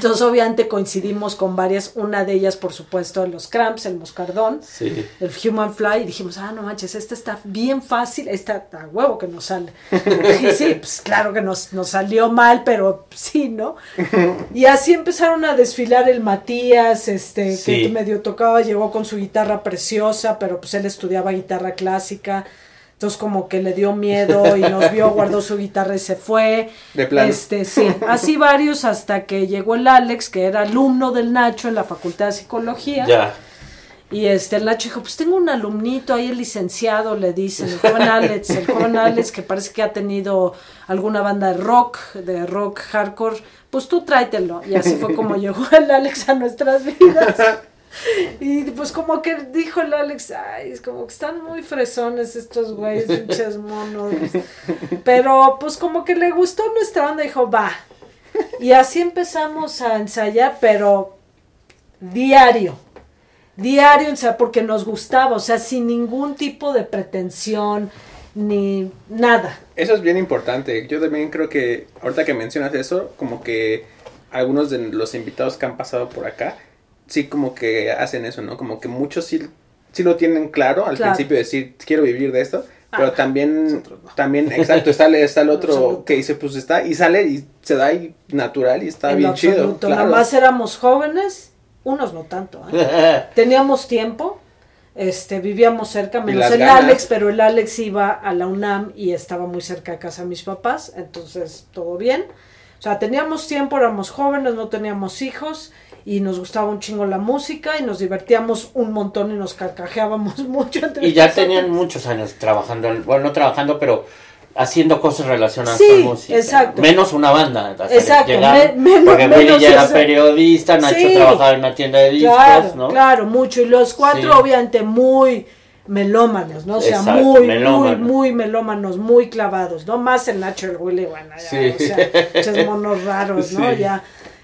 Entonces obviamente coincidimos con varias, una de ellas por supuesto los Cramps, el Moscardón, Sí. el Human Fly y dijimos, ah, no manches, esta está bien fácil, esta a huevo que nos sale. Y sí, pues claro que nos, nos salió mal, pero sí, ¿no? Y así empezaron a desfilar el Matías, este, Sí. que medio tocaba, llegó con su guitarra preciosa, pero pues él estudiaba guitarra clásica. Entonces como que le dio miedo y nos vio, guardó su guitarra y se fue. De plano. Este, sí, así varios hasta que llegó el Alex, que era alumno del Nacho en la Facultad de Psicología. Ya. Y este, el Nacho dijo, pues tengo un alumnito ahí, el licenciado, le dicen, el joven Alex, el joven Alex que parece que ha tenido alguna banda de rock, de rock hardcore, pues tú tráetelo. Y así fue como llegó el Alex a nuestras vidas. Y pues como que dijo el Alex, ay, es como que están muy fresones estos güeyes, pinches monos. Pero pues como que le gustó nuestra onda, dijo, va. Y así empezamos a ensayar, pero diario. Diario, o sea, porque nos gustaba, o sea, sin ningún tipo de pretensión, ni nada. Eso es bien importante. Yo también creo que ahorita que mencionas eso, como que algunos de los invitados que han pasado por acá, sí como que hacen eso, ¿no? Como que muchos sí, sí lo tienen claro al Claro. principio de decir, quiero vivir de esto, pero Ah, también, nosotros no. también, exacto, está, el- está el otro que dice, pues está, y sale y se da y natural y está en bien chido. Claro. Nada más éramos jóvenes unos no tanto. ¿eh? Teníamos tiempo, este, vivíamos cerca, menos el ganas. Alex, pero el Alex iba a la UNAM y estaba muy cerca de casa de mis papás, entonces todo bien. O sea, teníamos tiempo, éramos jóvenes, no teníamos hijos y nos gustaba un chingo la música y nos divertíamos un montón y nos carcajeábamos mucho. entre Y ya nosotros. tenían muchos años trabajando, bueno, no trabajando, pero haciendo cosas relacionadas Sí, con música. exacto. Menos una banda. Exacto, llegar, me- menos- porque Willy ya era periodista, Nacho Sí. trabajaba en una tienda de discos, Claro, ¿no? claro, mucho. Y los cuatro, Sí. obviamente, muy melómanos, ¿no? O sea, Exacto, muy, melómanos. muy, muy melómanos, muy clavados, ¿no? Más el Nacho el Willy, bueno, ya, o sea, muchos monos raros, ¿no? Ya.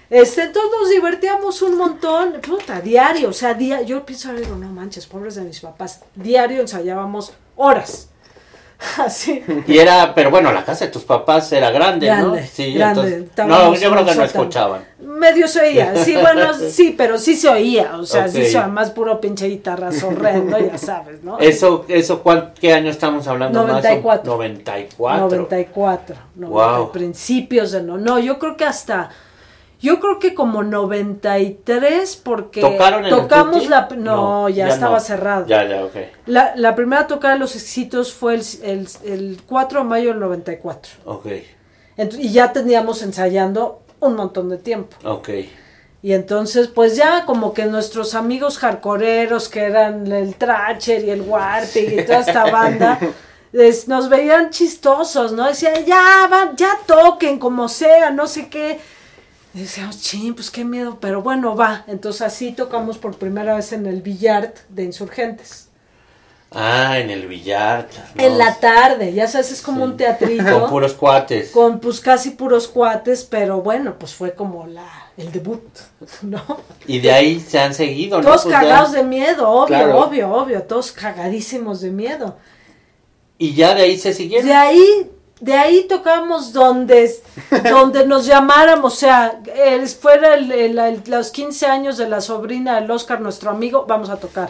Este, entonces nos divertíamos un montón, puta, diario, o sea, día, yo pienso, digo, no manches, pobres de mis papás, diario ensayábamos horas. Así. Y era, pero bueno, la casa de tus papás era grande, ¿no? Grande, Sí, grande. entonces- no, yo creo que no escuchaban. Medio se oía, sí, bueno, sí, pero sí se oía, o sea, sí Ok. se oía, más puro pinche guitarra horrendo, ya sabes, ¿no? Eso, eso, ¿cuál, ¿qué año estamos hablando? más o- 94. 94. 94, 90, Wow. principios de no, no, yo creo que hasta, yo creo que como 93 porque ¿Tocaron en tocamos la, no, ya, estaba no. cerrado. Ya, ya, ok. La, la primera tocada de los éxitos fue el, el, el 4 de mayo del 94 Ok, Ent- y ya teníamos ensayando un montón de tiempo. ok. Y entonces, pues ya como que nuestros amigos hardcoreeros, que eran el Tracher y el Warpig y toda esta banda, es- nos veían chistosos, ¿no? Decían, ya, van, ya toquen como sea, no sé qué. Y decíamos, ching, pues qué miedo, pero bueno, va. Entonces así tocamos por primera vez en el Villard de Insurgentes. Ah, en el billar. ¿no? En la tarde, ya sabes, es como Sí. un teatrito. Con puros cuates. con pues casi puros cuates, pero bueno, pues fue como la el debut, ¿no? Y de ahí se han seguido, ¿no? Todos Pues ya. cagados de miedo, obvio, Claro. obvio, obvio, todos cagadísimos de miedo. Y ya de ahí se siguieron. De ahí, de ahí tocamos donde, donde nos llamáramos, o sea, fuera el- el- el- los 15 años de la sobrina del Oscar, nuestro amigo, vamos a tocar.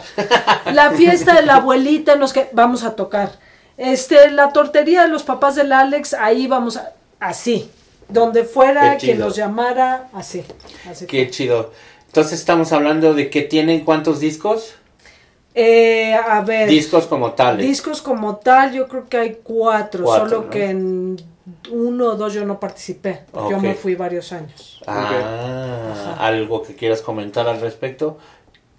La fiesta de la abuelita, nos que vamos a tocar. Este, la tortería de los papás del Alex, ahí vamos a, así. Donde fuera chido. nos llamara, así. así Qué chido. Entonces estamos hablando de que tienen cuántos discos? Eh, a ver. Discos como tales. Discos como tal, yo creo que hay cuatro, Cuatro, solo ¿no? que en uno o dos yo no participé. Yo Ok. me fui varios años. Ah, algo que quieras comentar al respecto.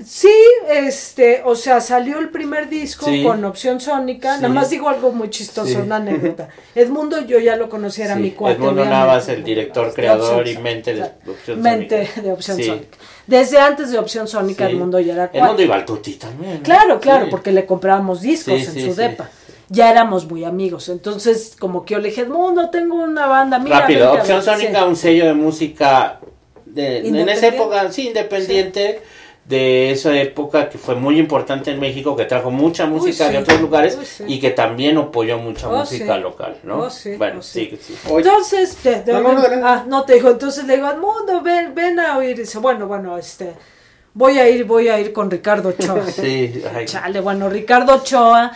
Sí, este, o sea, salió el primer disco Sí. con opción sónica. Sí. Nada más digo algo muy chistoso, Sí. una anécdota. Edmundo yo ya lo conocía, era Sí, mi cuate. Edmundo. Navas, el director, creador y mente de Sónica. Opción Mente Sónica. de opción Sí. sónica. Desde antes de opción sónica, Sí. Edmundo ya era Edmundo cuate. iba al Tutti también. ¿no? Claro, claro, Sí. porque le comprábamos discos Sí, en su depa. Ya éramos muy amigos. Entonces, como que yo le dije, Edmundo, tengo una banda. Mira, Rápido, Opción ver". Sónica, un sello de música de, en esa época, sí, independiente, de esa época que fue muy importante en México, que trajo mucha música sí. de otros lugares Uy, sí. y que también apoyó mucha Oh, música sí. local, ¿no? Oh, sí, bueno, oh, sí. sí, Entonces, No, no, no, adelante. ah, no te digo, entonces le digo, Edmundo, ven, ven a oír. Y dice, bueno, bueno, este, voy a ir, voy a ir con Ricardo Ochoa. Sí, ay, Chale, bueno, Ricardo Ochoa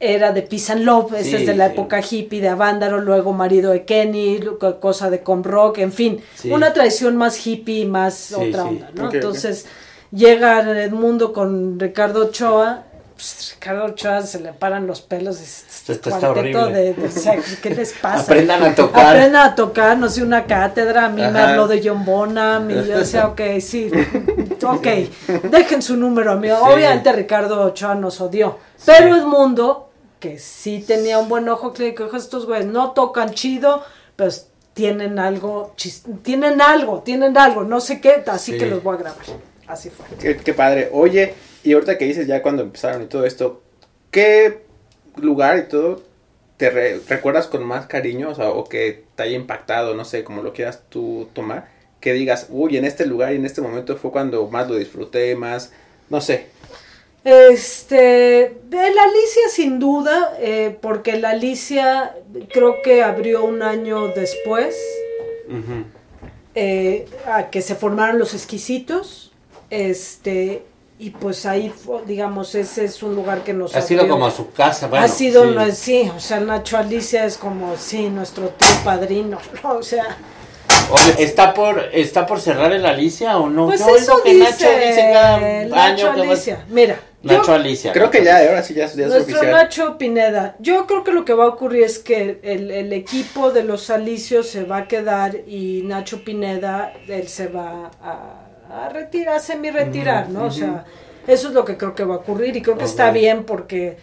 era de Peace and Love, ese Sí, es de la sí. época hippie de Avándaro, luego marido de Kenny, cosa de com rock, en fin, Sí. una tradición más hippie, más Sí, otra sí. onda, ¿no? Entonces llega Edmundo con Ricardo Ochoa, pues, Ricardo Ochoa se le paran los pelos, es Esto está cuarteto horrible. de, de ¿qué les pasa? Aprendan a tocar. Aprendan a tocar, no sé, una cátedra, a mí me habló de John Bonham, y yo decía, ok, sí, ok, dejen su número, amigo. Obviamente Ricardo Ochoa nos odió, pero Edmundo, que sí tenía un buen ojo clínico, dijo, estos güeyes no tocan chido, pues tienen algo, tienen algo, tienen algo, no sé qué, así Sí. que los voy a grabar. Así fue. Qué, qué padre. Oye, y ahorita que dices ya cuando empezaron y todo esto, ¿qué lugar y todo te re- recuerdas con más cariño? O sea, o que te haya impactado, no sé, como lo quieras tú tomar. Que digas, uy, en este lugar y en este momento fue cuando más lo disfruté, más, no sé. Este, de la Alicia sin duda, eh, porque la Alicia creo que abrió un año después. Eh, a que se formaron los exquisitos, este, y pues ahí, digamos, ese es un lugar que nos Ha sido abrió. como su casa, bueno. ha sido, sí. no, sí, o sea, Nacho Alicia es como, sí, nuestro tío padrino, ¿no? o sea, Oye, ¿está por, ¿está por cerrar el Alicia o no? Pues Yo eso que dice, Nacho dice cada Nacho año que va- Alicia. Mira, Nacho yo- Alicia. Creo que ya, ahora sí ya, ya es Nuestro oficial. Nacho Pineda. Yo creo que lo que va a ocurrir es que el, el equipo de los Alicios se va a quedar y Nacho Pineda, él se va a, a retirar, a semi-retirar, ¿no? O sea, eso es lo que creo que va a ocurrir y creo que está bien porque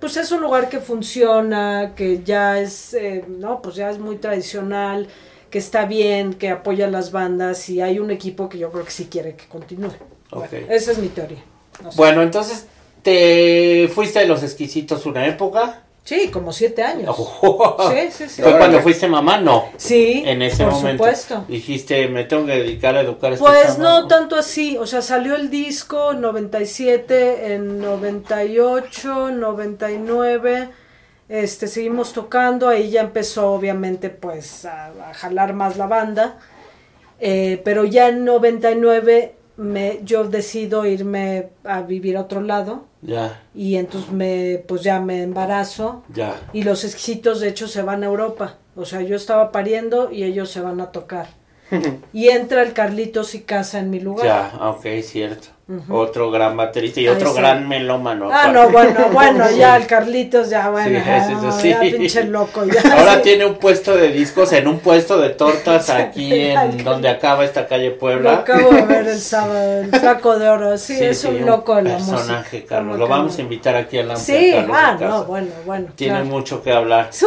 pues es un lugar que funciona, que ya es, eh, no, pues ya es muy tradicional, que está bien, que apoya a las bandas y hay un equipo que yo creo que sí quiere que continúe. Ok. Bueno, esa es mi teoría. No sé. Bueno, entonces te fuiste de los exquisitos una época. Sí, como siete años. Oh. Sí, sí, sí. ¿Fue cuando fuiste mamá? No. Sí, En ese por momento. supuesto. Dijiste, me tengo que dedicar a educar a este Pues no tanto así, o sea, salió el disco en 97, en 98, 99, este, seguimos tocando, ahí ya empezó obviamente pues a, a jalar más la banda, eh, pero ya en 99 me, yo decido irme a vivir a otro lado Ya, y entonces me, pues ya me embarazo ya. y los exquisitos de hecho se van a Europa. O sea, yo estaba pariendo y ellos se van a tocar. y entra el Carlitos y casa en mi lugar. Ya, ah, ok, cierto. Otro gran baterista y Ahí otro sí. gran melómano. Ah, aparte. no, bueno, bueno, ya el Carlitos, ya, bueno, Sí, ese no, sí. ya pinche loco, ya. Ahora tiene un puesto de discos en un puesto de tortas aquí en donde acaba esta calle Lo Puebla. acabo de ver el sábado, el flaco de oro, sí, es un loco de la personaje, música. Carlos. Como Lo vamos a invitar aquí al Amplia, Sí, Carlos, ah, no, bueno, bueno. Tiene claro. mucho que hablar. Su-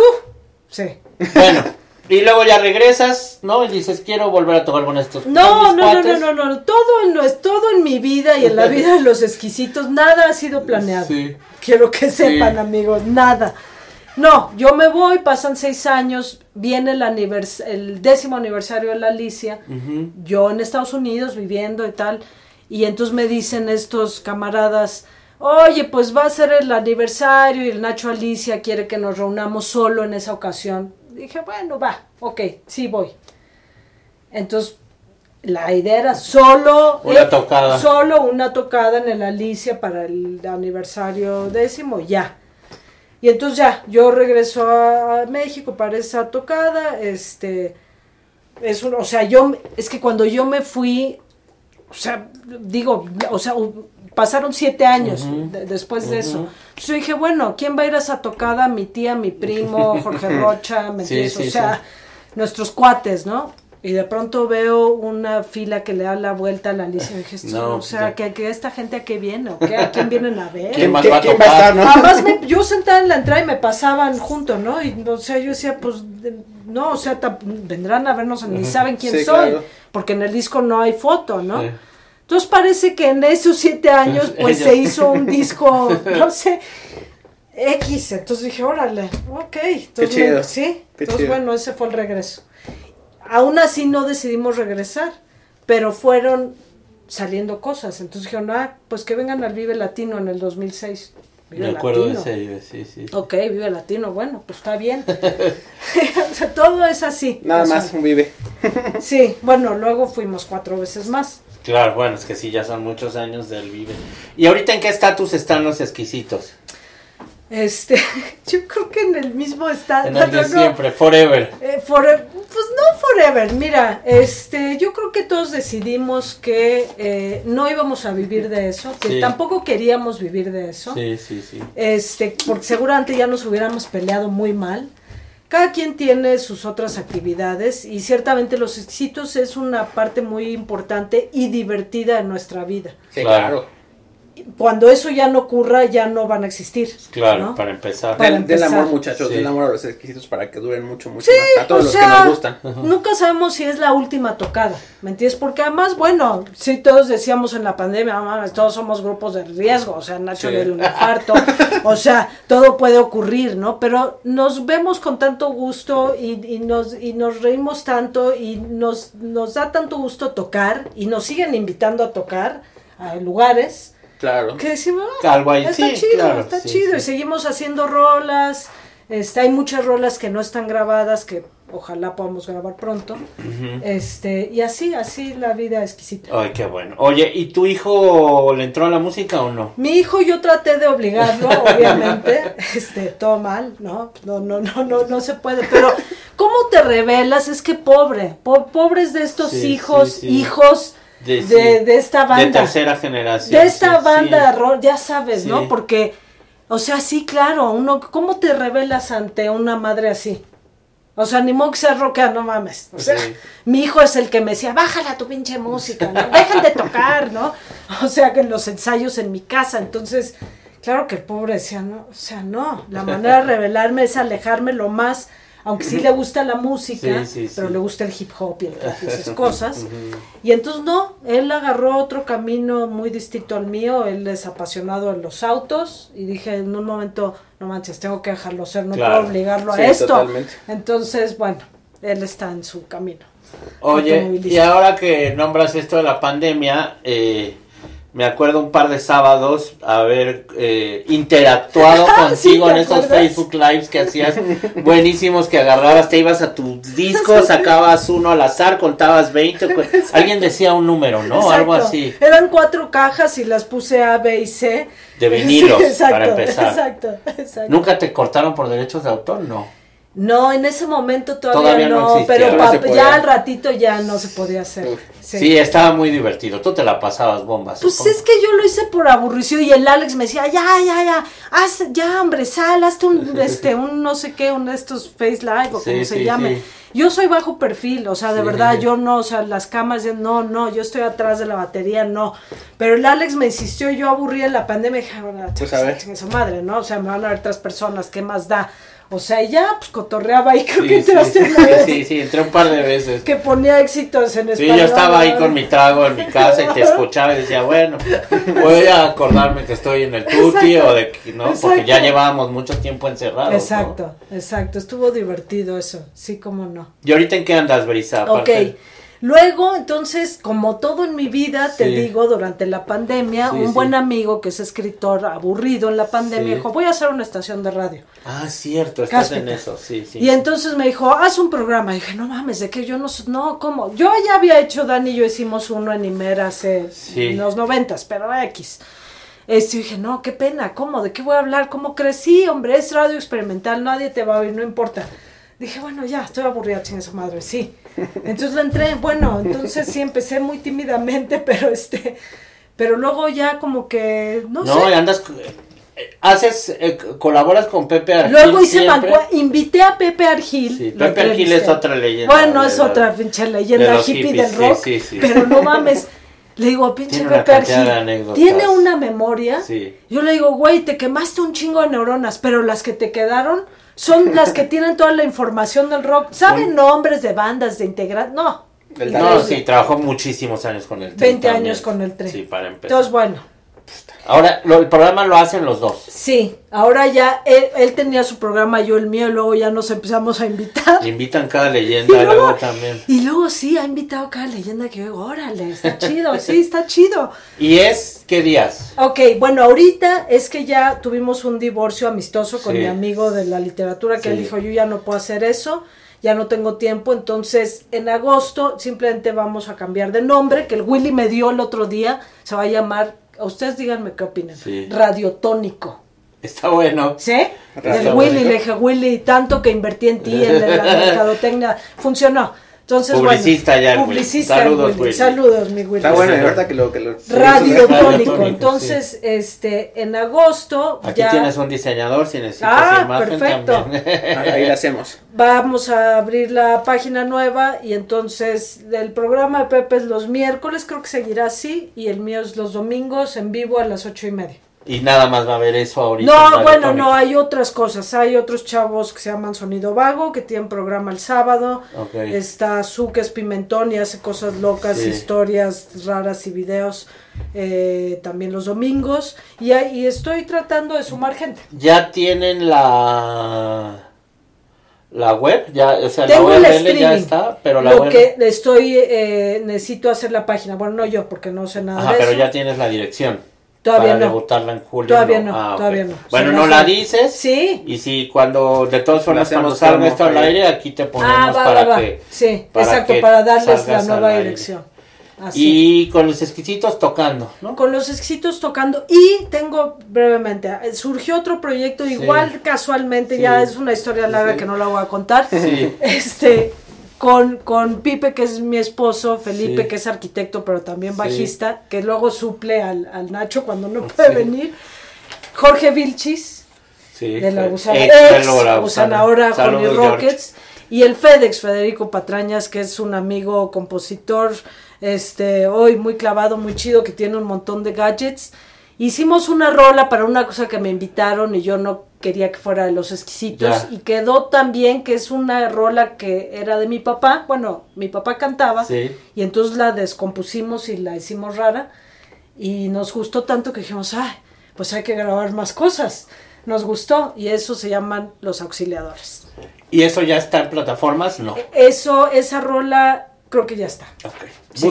Sí. Bueno, y luego ya regresas, ¿no? Y dices, quiero volver a tocar con estos No, no, no, no, no, no, todo en, nues- todo en mi vida y en la vida de los exquisitos, nada ha sido planeado. Sí. Quiero que sepan, Sí. amigos, nada. No, yo me voy, pasan seis años, viene el, anivers el décimo aniversario de la Alicia, yo en Estados Unidos viviendo y tal, y entonces me dicen estos camaradas, oye, pues va a ser el aniversario y el Nacho Alicia quiere que nos reunamos solo en esa ocasión. Dije, bueno, va, ok, sí voy. Entonces, la idea era solo... Una eh, tocada. Solo una tocada en el Alicia para el aniversario décimo, ya. Y entonces ya, yo regreso a, México para esa tocada, este... Es un, o sea, yo, es que cuando yo me fui, o sea, digo, o sea, pasaron siete años de- después de eso. Entonces yo dije, bueno, ¿quién va a ir a esa tocada? Mi tía, mi primo, Jorge Rocha, ¿me Sí, sí, o sea, sí. nuestros cuates, ¿no? Y de pronto veo una fila que le da la vuelta a la Alicia y dije, esto, No, o sea, ya. que, que esta gente a qué viene, o qué, a quién vienen a ver. ¿Quién más ¿Quién- va a quién tocar? va a estar, no? Además, me- yo sentada en la entrada y me pasaban junto, ¿no? Y, o sea, yo decía, pues, de- no, o sea, ta- vendrán a vernos, ni saben quién Sí, soy, claro. porque en el disco no hay foto, ¿no? Entonces parece que en esos siete años, pues, se hizo un disco, no sé, X. Entonces dije, órale, ok. Entonces, chido, me- sí, qué entonces, chido. bueno, ese fue el regreso. Aún así no decidimos regresar, pero fueron saliendo cosas. Entonces dijeron, ah, pues que vengan al Vive Latino en el 2006. Vive Me acuerdo de Latino. ese, sí, sí. Ok, Vive Latino, bueno, pues está bien. o sea, todo es así. Nada O sea, más un vive. Sí, bueno, luego fuimos cuatro veces más. Claro, bueno, es que sí, ya son muchos años del Vive. ¿Y ahorita en qué estatus están los exquisitos? Este, yo creo que en el mismo estado. En el de no, siempre, forever. eh, pues no forever, mira, este, yo creo que todos decidimos que eh, no íbamos a vivir de eso, que Sí. tampoco queríamos vivir de eso, Sí, sí, sí. este, porque seguramente ya nos hubiéramos peleado muy mal. Cada quien tiene sus otras actividades y ciertamente los éxitos es una parte muy importante y divertida de nuestra vida. Sí, Claro. Cuando eso ya no ocurra, ya no van a existir. Claro, ¿no? para empezar. Para Del, amor, muchachos, Sí. del amor a los exquisitos para que duren mucho, mucho Sí, más. A todos o los sea, que nos gustan. Nunca sabemos si es la última tocada, ¿me entiendes? Porque además, bueno, sí todos decíamos en la pandemia, "No mames, todos somos grupos de riesgo, o sea, Nacho Sí. le dio un infarto, o sea, todo puede ocurrir, ¿no? Pero nos vemos con tanto gusto y, y nos, y nos reímos tanto y nos, nos da tanto gusto tocar y nos siguen invitando a tocar a lugares Claro. que decimos, "Ah, Algo ahí, está sí, chido, claro, está sí, chido. sí. Y seguimos haciendo rolas. Este, hay muchas rolas que no están grabadas, que ojalá podamos grabar pronto. Este, y así, así la vida exquisita. Ay, qué bueno. Oye, ¿y tu hijo le entró a la música o no? Mi hijo yo traté de obligarlo, obviamente, este, todo mal, ¿no? No, no, no, no, no se puede, pero ¿cómo te revelas? Es que pobre, po- pobres de estos Sí, hijos, sí, sí. hijos de, De, sí, de esta banda. De tercera generación. de esta sí, banda, sí. ya sabes. ¿no? Porque, o sea, sí, claro, uno, ¿cómo te revelas ante una madre así? O sea, ni modo que sea no mames. O sea, mi hijo es el que me decía, bájala tu pinche música, ¿no? Dejan de tocar, ¿no? O sea, que en los ensayos en mi casa, entonces, claro que el pobre decía, no, o sea, no, la manera de revelarme es alejarme lo más, aunque sí le gusta la música, Sí, sí, pero sí. le gusta el hip hop y el rap y esas cosas. Y entonces no, él agarró otro camino muy distinto al mío, él es apasionado en los autos y dije en un momento, no manches, tengo que dejarlo ser, no Claro. puedo obligarlo a esto. totalmente. Entonces, bueno, él está en su camino. Oye, y ahora que nombras esto de la pandemia, eh, me acuerdo un par de sábados haber eh, interactuado contigo ¿te en esos acuerdas? Facebook Lives que hacías buenísimos, que agarrabas, te ibas a tu disco, sacabas uno al azar, contabas 20, cu- alguien decía un número, ¿no? Algo así, Eran cuatro cajas y las puse A, B y C. de vinilos, Sí, exacto, para empezar. Exacto, exacto. ¿Nunca te cortaron por derechos de autor? No. No, en ese momento todavía, Todavía no pero ya al ratito ya no se podía hacer. Uf. Sí. estaba muy divertido, tú te la pasabas bombas. Pues supongo. es que yo lo hice por aburrición y el Alex me decía, ya, ya, ya, haz, ya, hombre, sal, hazte un, este, un no sé qué, uno de estos Face Live o Sí, como se llame. Yo soy bajo perfil, o sea, de verdad, yo no, o sea, las cámaras, ya no, no, yo estoy atrás de la batería, no. Pero el Alex me insistió, yo aburrí en la pandemia, dije, bueno, Pues, a ver. su madre, ¿no? O sea, me van a ver otras personas, ¿qué más da? O sea, y ya, pues cotorreaba ahí, creo Sí, que sí, entraste sí, una vez, sí, sí, entré un par de veces. que ponía éxitos en Sí, español. yo estaba ahí con mi trago en mi casa y te escuchaba y decía, bueno, voy a acordarme que estoy en el tuti Exacto, o de que, ¿no? Porque ya exacto. llevábamos mucho tiempo encerrados. ¿no? Exacto, exacto, estuvo divertido eso, sí, cómo no. ¿Y ahorita en qué andas, Brisa? Ok, Aparte- luego entonces, como todo en mi vida, te digo, durante la pandemia, Sí, un sí. buen amigo que es escritor aburrido en la pandemia, dijo, voy a hacer una estación de radio. Ah, cierto, estás en eso, sí, sí. Y entonces me dijo, haz un programa. Y dije, no mames, ¿de qué? Yo no, no, ¿cómo? Yo ya había hecho, Dani y yo hicimos uno en Imer hace en los noventas, pero X. Este, dije, no, qué pena, ¿cómo? ¿De qué voy a hablar? ¿Cómo crecí? Hombre, es radio experimental, nadie te va a oír, no importa. Dije, bueno, ya, estoy aburrida, chingue su madre, sí. Entonces le entré, bueno, entonces sí empecé muy tímidamente, pero este, pero luego ya como que, no, No, sé. andas, eh, haces, eh, colaboras con Pepe Argil Luego hice mangua- invité a Pepe Argil. Sí, lo Pepe Argil es otra leyenda. Bueno, de es otra pinche de leyenda los hippie hippies, del rock. sí, sí, sí. Pero no mames. Le digo, pinche Tiene Pepe de Argil. Tiene una memoria. Sí. Yo le digo, güey, te quemaste un chingo de neuronas, pero las que te quedaron son las que tienen toda la información del rock. ¿Saben nombres de bandas, de integrantes? No. El No, sí, trabajó muchísimos años con el tren 20 también. años con el tren. Sí, para empezar. Entonces, bueno. Ahora, lo- el programa lo hacen los dos. Sí, ahora ya él, él tenía su programa, yo el mío, y luego ya nos empezamos a invitar. Invitan cada leyenda, Y luego- luego también. Y luego sí, ha invitado a cada leyenda que yo digo, órale, está chido, sí, está chido. ¿Y es qué días? Ok, bueno, ahorita es que ya tuvimos un divorcio amistoso con Sí. mi amigo de la literatura que Sí. él dijo, yo ya no puedo hacer eso, ya no tengo tiempo, entonces en agosto simplemente vamos a cambiar de nombre, que el Willy me dio el otro día, se va a llamar, a ustedes díganme qué opinan, Sí. Radiotónico. Está bueno. ¿Sí? El Radiotónico. Willy, le dije, Willy, tanto que invertí en ti, en la mercadotecnia, funcionó. Entonces, Publicista bueno, ya publicista Saludos, Willy. Saludos, mi Willy. Está bueno, ahorita que lo que lo. Radiotónico. Entonces, este, en agosto Aquí ya tienes un diseñador si necesitas Ah, imagen perfecto. también. Ahí la hacemos. vamos a abrir la página nueva y entonces el programa de Pepe es los miércoles, creo que seguirá así, y el mío es los domingos en vivo a las ocho y media. Y nada más va a ver eso ahorita. No, bueno, no, hay otras cosas. Hay otros chavos que se llaman Sonido Vago, que tienen programa el sábado. Está Su, que es pimentón y hace cosas locas, Sí. historias raras y videos eh, también los domingos. Y, y estoy tratando de sumar gente. Ya tienen la la web, ya, o sea, Tengo la ya está, pero la Lo web que estoy, eh, necesito hacer la página. Bueno, no yo, porque no sé nada Ajá, de pero eso. ya tienes la dirección. Todavía para no. debutarla en julio. Todavía no, Ah, ok. todavía no. Bueno, no la dices. Sí. Y si cuando, de todas formas, cuando salga esto al aire, aquí te ponemos Ah, va, para va, va. que. Sí, para exacto, que para darles la nueva dirección. Así. Y con los exquisitos tocando, ¿no? con los exquisitos tocando y tengo brevemente eh, surgió otro proyecto igual casualmente Sí. ya es una historia larga Sí. que no la voy a contar Sí. este con, con Pipe que es mi esposo Felipe Sí. que es arquitecto pero también Sí. bajista que luego suple al, al Nacho cuando no puede Sí. venir Jorge Vilchis Sí. de la Eh, Gusana, ex ex la Gusana ahora George. Rockets y el FedEx Federico Patrañas que es un amigo compositor este hoy muy clavado muy chido que tiene un montón de gadgets hicimos una rola para una cosa que me invitaron y yo no quería que fuera de los exquisitos Ya. y quedó también que es una rola que era de mi papá bueno mi papá cantaba Sí. y entonces la descompusimos y la hicimos rara y nos gustó tanto que dijimos, ay, pues hay que grabar más cosas. Nos gustó y eso se llaman los auxiliadores. ¿Y eso ya está en plataformas? No. Eso, esa rola creo que ya está. Ok. Sí.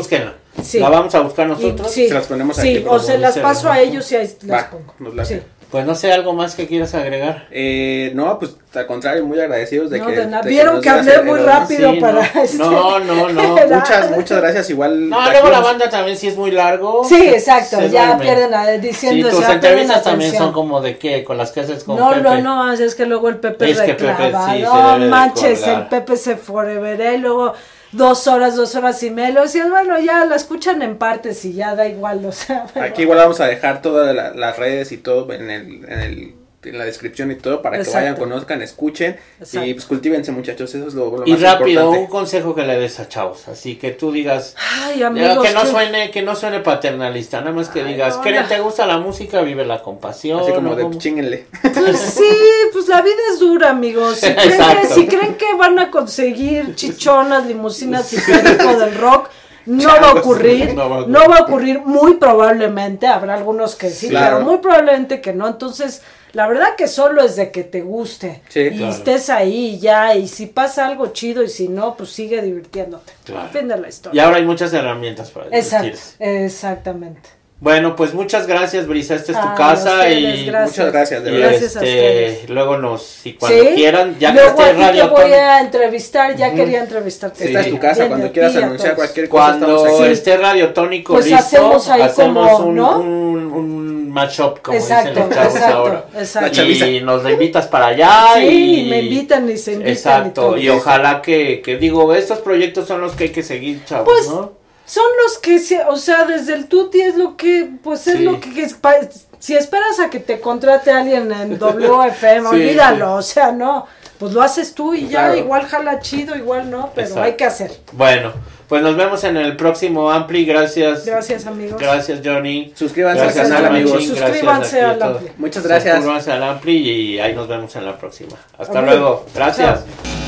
Sí. ¿La vamos a buscar Y- nosotros? sí, Se las ponemos sí, aquí, o se las paso a ellos y ahí las Va, pongo. nos. Sí. Pues no sé, algo más que quieras agregar. Eh, no, pues al contrario, muy agradecidos de No, que. de nada. de Vieron que hablé muy el- rápido Sí, para no. este- No, no, no. Muchas, muchas gracias. Igual. No, luego la banda también sí es muy largo. Sí, exacto, ya duerme. pierden la, Sí, diciendo tus ya entrevistas también son como de qué, con las que haces con No, Pepe. no, no, es que luego el Pepe Es que Pepe reclama. sí se no manches, el Pepe se foreveré y luego dos horas, dos horas y medio. Y bueno, ya la escuchan en partes y ya da igual, o sea. Aquí igual vamos a dejar todas la- las redes y todo en el, en el en la descripción y todo para que vayan, conozcan, escuchen Exacto. y pues cultívense muchachos, eso es lo, lo Y más rápido, un consejo que le des a chavos, así que tú digas, Ay, amigos. que no que- suene, que no suene paternalista, nada más que digas, no. te gusta la música, vive la compasión. Así como de Como- chinguenle. Pues sí, pues la vida es dura, amigos. Si creen, que, si creen que van a conseguir chichonas, limusinas y del rock, no va a ocurrir. No va a ocurrir. No va a ocurrir muy probablemente. Habrá algunos que sí, Claro. pero muy probablemente que no. Entonces, la verdad que solo es de que te guste. Sí, y claro. estés ahí y ya. Y si pasa algo chido y si no, pues sigue divirtiéndote. Claro. Fin de la Y historia. ahora hay muchas herramientas para Exacto, divertirse. exactamente. Bueno, pues muchas gracias, Brisa. Esta es tu Ay, casa ustedes, y, gracias. Muchas gracias, de y, verdad. Gracias a este, luego nos, si cuando ¿Sí? quieran, ya que esté ti te Radio voy a entrevistar, ya quería entrevistarte. Esta es tu casa, Bien, cuando quieras anunciar todos. cualquier cosa estamos cuando aquí. esté Radio Tónico Pues listo, hacemos ahí hacemos como, un, ¿no? un, un matchup, como Exacto, dicen los chavos exacto, ahora. exacto. Y nos la invitas para allá Sí, y me invitan y se invitan. Exacto, y ojalá que, que digo, estos proyectos son los que hay que seguir, chavos, Pues, ¿no? Son los que, se- o sea, desde el tuti es lo que, pues es Sí. lo que, que es pa- si esperas a que te contrate alguien en WFM, Sí, olvídalo, o sea, no, pues lo haces tú y ya, igual jala chido, igual no, pero Exacto. hay que hacer. Bueno, pues nos vemos en el próximo Ampli, gracias. Gracias, amigos. Gracias, Johnny. Suscríbanse Gracias, al canal, amigos. gracias Suscríbanse al. Ampli. Muchas gracias. Suscríbanse al Ampli y ahí nos vemos en la próxima. Hasta luego. Gracias. Chao.